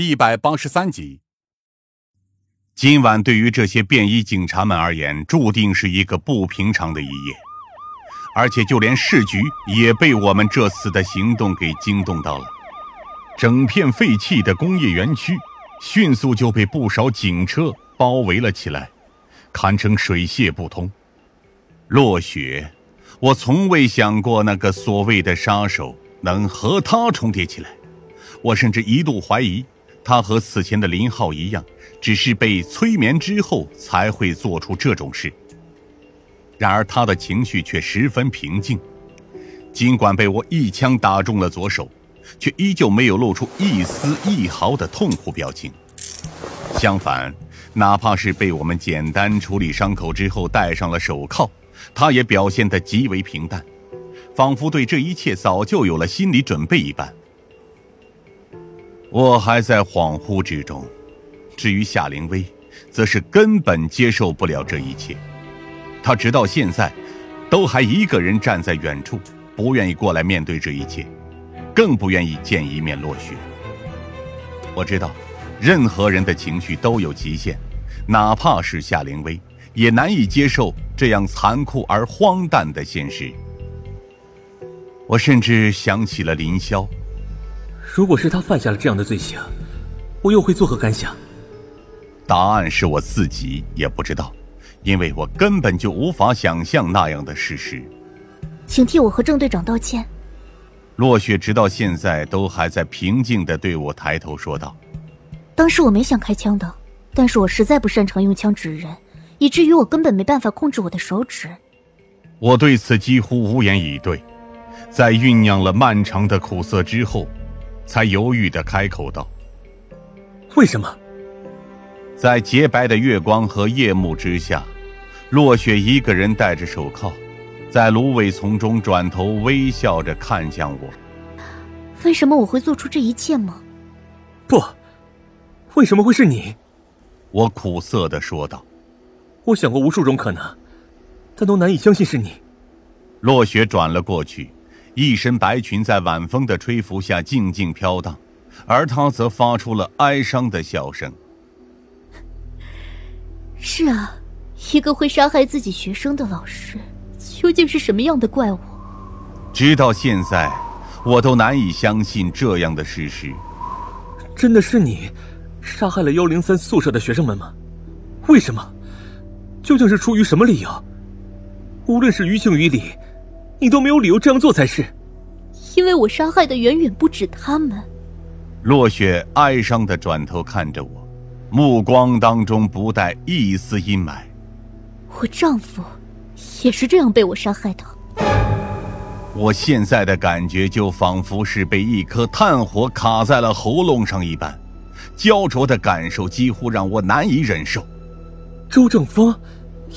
第一百八十三集。今晚对于这些便衣警察们而言，注定是一个不平常的一夜，而且就连市局也被我们这次的行动给惊动到了。整片废弃的工业园区，迅速就被不少警车包围了起来，堪称水泄不通。落雪，我从未想过那个所谓的杀手能和他重叠起来，我甚至一度怀疑。他和此前的林浩一样，只是被催眠之后才会做出这种事。然而他的情绪却十分平静，尽管被我一枪打中了左手，却依旧没有露出一丝一毫的痛苦表情。相反，哪怕是被我们简单处理伤口之后戴上了手铐，他也表现得极为平淡，仿佛对这一切早就有了心理准备一般。我还在恍惚之中，至于夏灵薇，则是根本接受不了这一切。他直到现在，都还一个人站在远处，不愿意过来面对这一切，更不愿意见一面落雪。我知道，任何人的情绪都有极限，哪怕是夏灵薇，也难以接受这样残酷而荒诞的现实。我甚至想起了林霄。如果是他犯下了这样的罪行，我又会作何感想？答案是我自己也不知道，因为我根本就无法想象那样的事实。请替我和郑队长道歉。落雪直到现在都还在平静的对我抬头说道：“当时我没想开枪的，但是我实在不擅长用枪指人，以至于我根本没办法控制我的手指。”我对此几乎无言以对，在酝酿了漫长的苦涩之后。才犹豫的开口道：“为什么？”在洁白的月光和夜幕之下，落雪一个人戴着手铐，在芦苇丛中转头微笑着看向我。为什么我会做出这一切吗？不，为什么会是你？我苦涩的说道：“我想过无数种可能，但都难以相信是你。”落雪转了过去。一身白裙在晚风的吹拂下静静飘荡，而他则发出了哀伤的笑声。是啊，一个会杀害自己学生的老师，究竟是什么样的怪物？直到现在，我都难以相信这样的事实。真的是你，杀害了幺零三宿舍的学生们吗？为什么？究竟是出于什么理由？无论是于情于理。你都没有理由这样做才是，因为我杀害的远远不止他们。落雪哀伤的转头看着我，目光当中不带一丝阴霾。我丈夫也是这样被我杀害的。我现在的感觉就仿佛是被一颗炭火卡在了喉咙上一般，焦灼的感受几乎让我难以忍受。周正峰，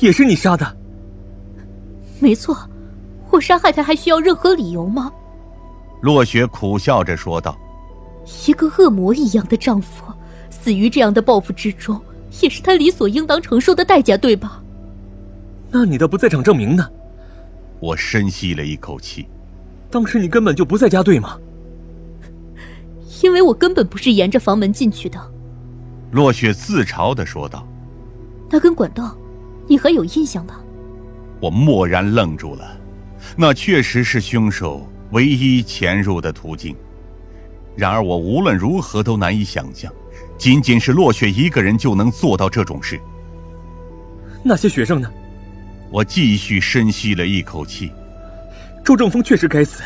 也是你杀的？没错。我杀害他还需要任何理由吗？落雪苦笑着说道：“一个恶魔一样的丈夫，死于这样的报复之中，也是他理所应当承受的代价，对吧？”那你的不在场证明呢？我深吸了一口气。当时你根本就不在家，对吗？因为我根本不是沿着房门进去的。落雪自嘲的说道：“那根管道，你还有印象吧？”我蓦然愣住了。那确实是凶手唯一潜入的途径，然而我无论如何都难以想象，仅仅是落雪一个人就能做到这种事。那些学生呢？我继续深吸了一口气。周正峰确实该死，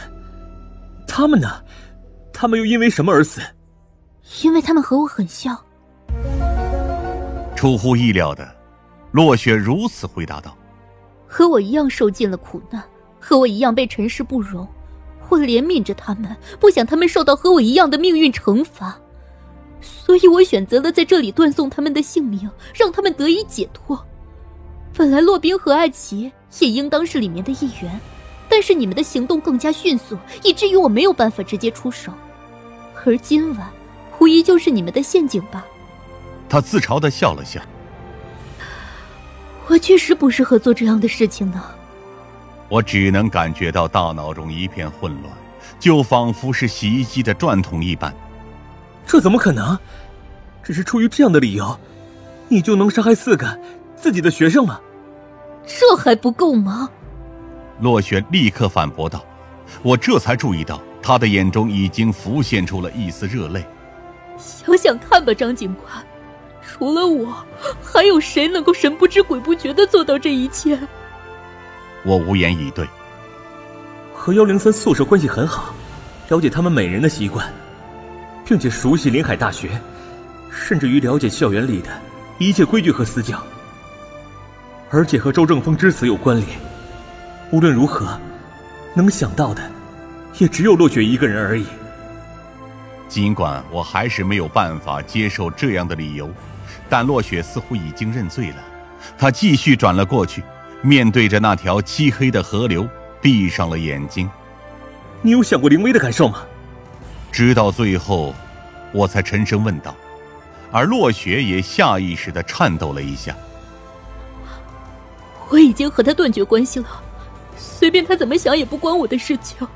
他们呢？他们又因为什么而死？因为他们和我很像。出乎意料的，落雪如此回答道：“和我一样受尽了苦难。”和我一样被尘世不容，我怜悯着他们，不想他们受到和我一样的命运惩罚，所以我选择了在这里断送他们的性命，让他们得以解脱。本来洛宾和艾奇也应当是里面的一员，但是你们的行动更加迅速，以至于我没有办法直接出手。而今晚，无疑就是你们的陷阱吧？他自嘲的笑了笑。我确实不适合做这样的事情呢。我只能感觉到大脑中一片混乱，就仿佛是洗衣机的转筒一般。这怎么可能？只是出于这样的理由，你就能杀害四个自己的学生吗？这还不够吗？洛雪立刻反驳道。我这才注意到，他的眼中已经浮现出了一丝热泪。想想看吧，张警官，除了我，还有谁能够神不知鬼不觉的做到这一切？我无言以对。和幺零三宿舍关系很好，了解他们每人的习惯，并且熟悉林海大学，甚至于了解校园里的一切规矩和死角。而且和周正峰之死有关联。无论如何。能想到的，也只有落雪一个人而已。尽管我还是没有办法接受这样的理由，但落雪似乎已经认罪了。他继续转了过去，面对着那条漆黑的河流，闭上了眼睛。你有想过林威的感受吗？直到最后，我才沉声问道。而落雪也下意识的颤抖了一下。我已经和他断绝关系了。随便他怎么想也不关我的事情。